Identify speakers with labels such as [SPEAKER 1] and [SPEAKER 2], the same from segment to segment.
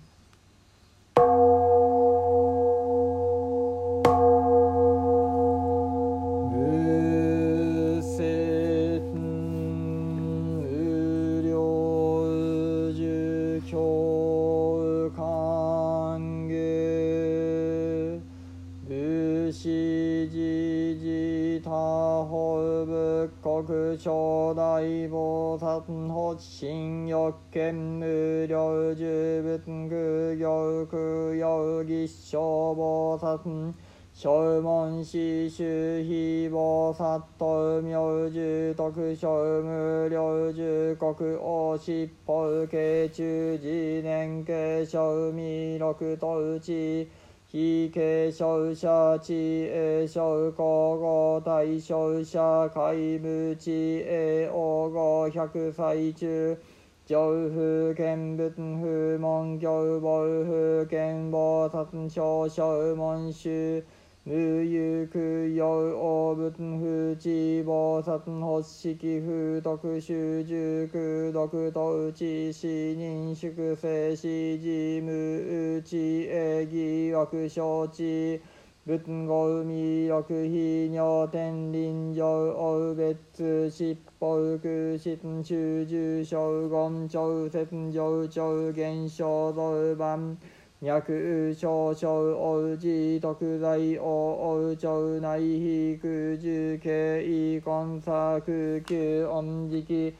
[SPEAKER 1] 無国初代菩薩発心欲見無量寿仏具行供養儀正菩薩正門師周非菩薩と明寿徳正無量寿国王七宝慶中次年慶正弥勒と内非継承者知恵承皇后大承者皆無知恵王后百歳中上風見仏風門行法風見菩薩小小門衆無欲やうおぶん。ふちぼうさん。ほっしきふうとくしゅうじゅうくどくとうちしにん。しゅくせいしじむうちえぎろくしょうちぶん。ごうみろくひにょうてん。りん。じょうおうべつしっぽうくしん。しゅうじゅうしょうごん。ちょうせん。じょうちょうげん。しょうぞうばん。脈少々王子特在王長内非空重慶根差空級音時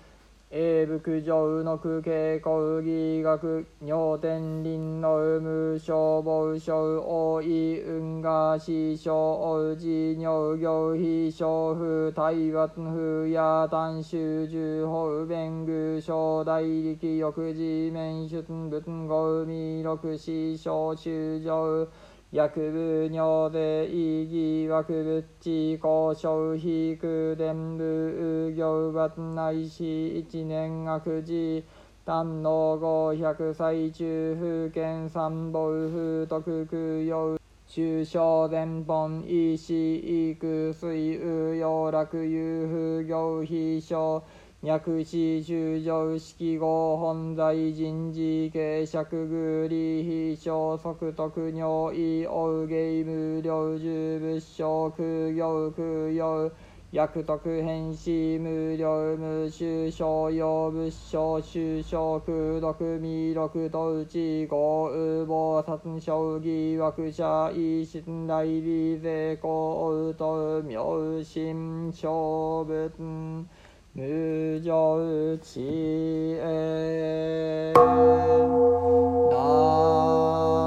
[SPEAKER 1] 英仏上の空景講義学尿天林の無消防省王位運河師匠王子尿行非小風台湾風や丹州十法弁具小大力翼地面出仏語弥勒師匠中上薬部尿で意義枠物地交渉非空伝部行罰内し一年学寺丹能五百歳中風見三宝風徳供養中小伝本医師医空水雨陽楽遊風行非小脈死修上式号本在人事形釈具利非小即徳尿意欧芸無量寿仏性空行空用薬徳変死無量無臭商用仏性修正空毒弥勒と内豪雨菩薩将棋惑者異信大理税公と妙心小仏無常知恵ナ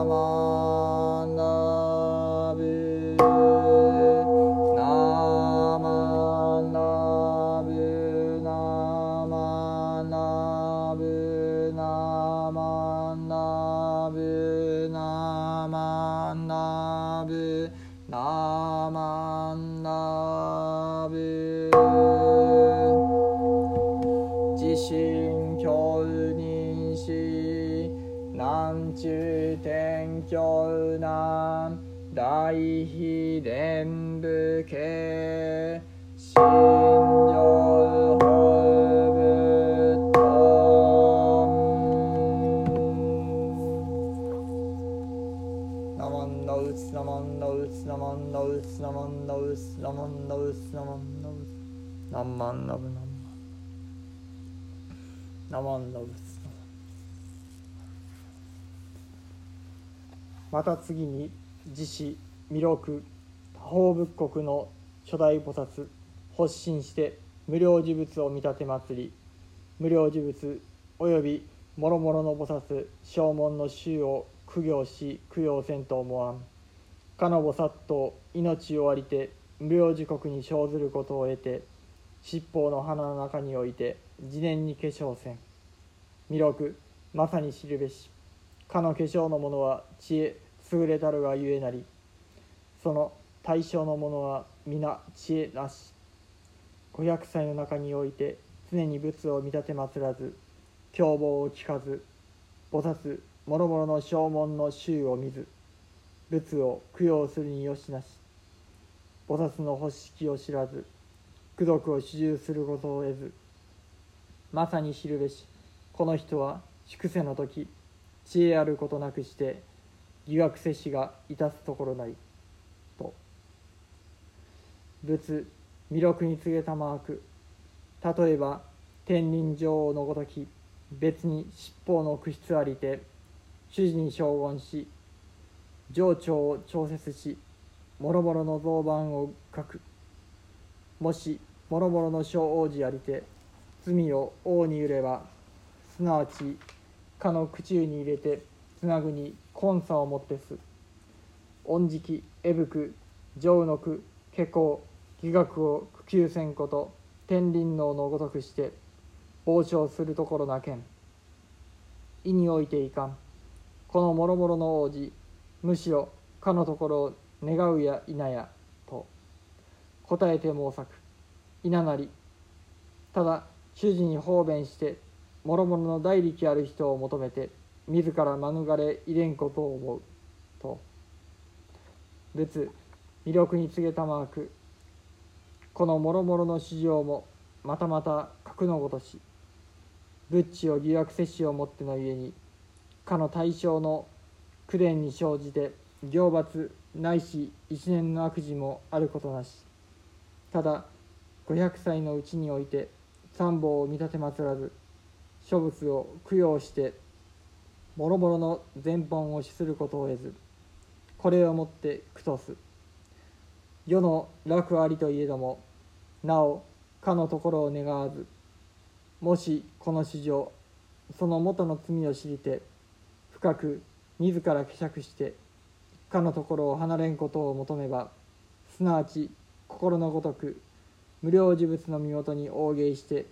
[SPEAKER 1] マ大秘伝部系心上法仏ナマンノウツナマンノウツナマンノウツナマンノウツナマンノウツナマンノウツナマンノブナマンナマンノウツまた次に自死弥勒多方仏国の初代菩薩発心して無料呪物を見立て祭り無料呪物および諸々の菩薩正門の衆を供養し供養せんと思わんかの菩薩と命をありて無料時刻に生ずることを得て七宝の花の中において自念に化粧せん。弥勒まさに知るべしかの化粧の者は知恵優れたるがゆえなりその対象の者は皆知恵なし。500歳の中において常に仏を見立て祀らず凶暴を聞かず菩薩諸々の正門の衆を見ず仏を供養するによしなし。菩薩の欲しを知らず功徳を主従することを得ずまさに知るべしこの人は粛清の時知恵あることなくして疑惑摂氏がいたすところない。と。仏魅力に告げたマーク。例えば天人女王のごとき別に尻尾の屈質ありて主事に称言し情緒を調節しもろもろの造板を書く。もしもろもろの小王子ありて罪を王に揺ればすなわちかの口に入れてつなぐに根差をもってす。恩食えぶく上の句下校義学を苦求せんこと天輪能のごとくして傍聴するところなけん。意においていかん。この諸々の王子むしろかのところを願うや否やと。答えて申さく。いなり。ただ主人に方便して諸々の大力ある人を求めて自ら免れ入れんことを思う。と。仏魅力に告げたマーク。この諸々の市場もまたまた格のごとし仏地を疑惑摂氏をもってのゆえにかの対象の苦練に生じて行罰ないし一年の悪事もあることなし。ただ500歳のうちにおいて三宝を見立てまつらず諸仏を供養して諸々の全本を死することを得ずこれをもって苦とす世の楽ありといえどもなおかのところを願わずもしこの史上その元の罪を知りて深く自ら希釈してかのところを離れんことを求めばすなわち心のごとく無料事物の身元に応迎して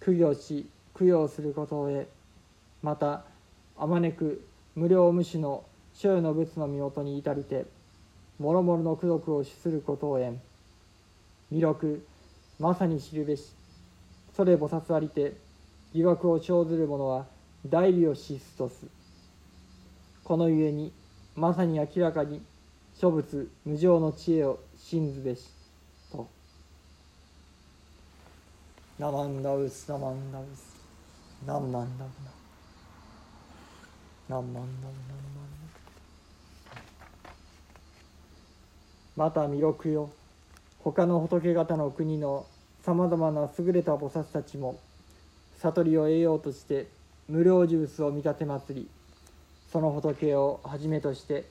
[SPEAKER 1] 苦行し供養することを得またあまねく無料無視の所有の仏の身元に至りて諸々の功徳を主することを縁。魅力まさに知るべし。それ菩薩ありて疑惑を生ずる者は代理を死すとす。このゆえにまさに明らかに諸仏無常の知恵を信ずべし。と「ナマンダウスナマンダウス。ナンマンダウナ」何万何万何また弥勒よ。他の仏方の国のさまざまな優れた菩薩たちも悟りを得ようとして無料呪物を見立て祭り。その仏をはじめとして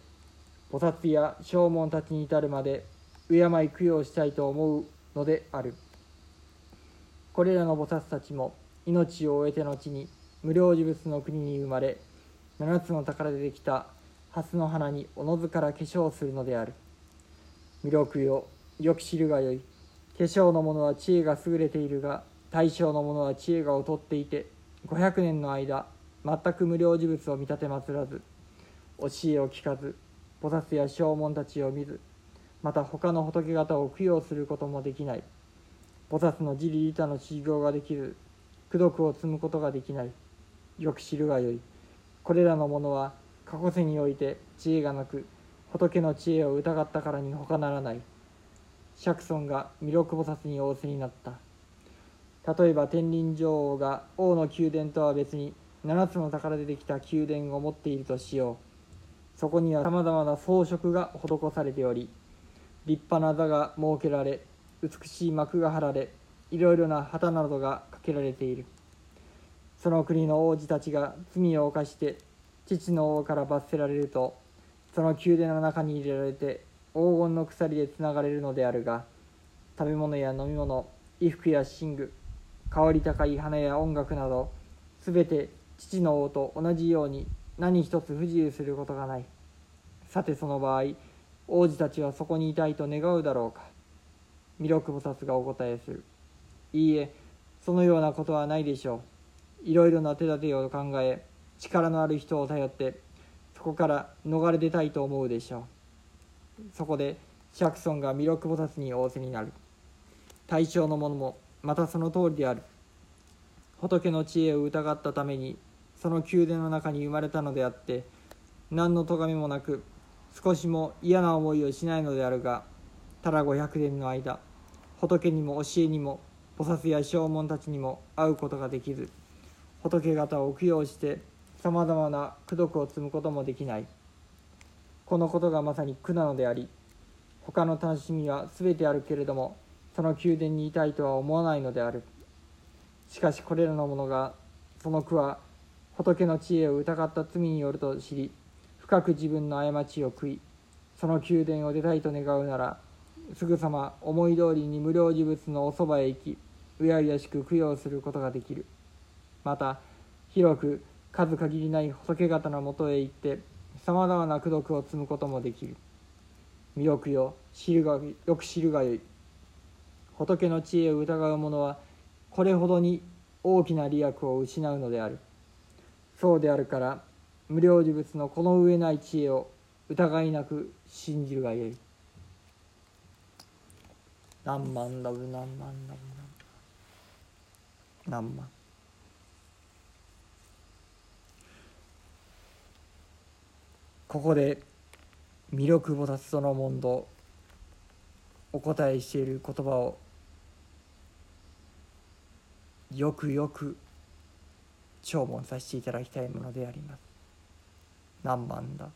[SPEAKER 1] 菩薩や正門たちに至るまで敬い供養したいと思うのである。これらの菩薩たちも命を終えて後に無料呪物の国に生まれ七つの宝でできた蓮の花におのずから化粧するのである。魅力よよく知るがよい。化粧の者は知恵が優れているが大将の者は知恵が劣っていて500年の間全く無料事物を見立てまつらず教えを聞かず菩薩や正門たちを見ずまた他の仏方を供養することもできない。菩薩の自利利他の修行ができず功徳を積むことができない。よく知るがよい。これらの者は過去世において知恵がなく仏の知恵を疑ったからに他ならない。釈尊が弥勒菩薩に仰せになった。例えば天輪女王が王の宮殿とは別に7つの宝でできた宮殿を持っているとしよう。そこにはさまざまな装飾が施されており立派な座が設けられ美しい幕が張られいろいろな旗などがかけられている。その国の王子たちが罪を犯して父の王から罰せられるとその宮殿の中に入れられて黄金の鎖でつながれるのであるが食べ物や飲み物衣服や寝具香り高い花や音楽など全て父の王と同じように何一つ不自由することがない。さてその場合王子たちはそこにいたいと願うだろうか。弥勒菩薩がお答えする。いいえそのようなことはないでしょう。いろいろな手立てを考え力のある人を頼ってそこから逃れ出たいと思うでしょう。そこで釈尊が弥勒菩薩に仰せになる。対象の者もまたその通りである。仏の知恵を疑ったためにその宮殿の中に生まれたのであって何の咎めもなく少しも嫌な思いをしないのであるがただ500年の間仏にも教えにも菩薩や正門たちにも会うことができず仏方を供養してさまざまな功徳を積むこともできない。このことがまさに苦なのであり他の楽しみは全てあるけれどもその宮殿にいたいとは思わないのである。しかしこれらの者がその苦は仏の知恵を疑った罪によると知り深く自分の過ちを悔いその宮殿を出たいと願うならすぐさま思い通りに無料事物のおそばへ行きうやうやしく供養することができる。また広く数限りない仏方のもとへ行ってさまざまな功徳を積むこともできる。魅力よ知るがよく知るがよい。仏の知恵を疑う者はこれほどに大きな利益を失うのである。そうであるから無料事物のこの上ない知恵を疑いなく信じるがよい。何万ダブ何万ダブ何万。ここで魅力菩薩その問答お答えしている言葉をよくよく聴聞させていただきたいものであります。何番だ？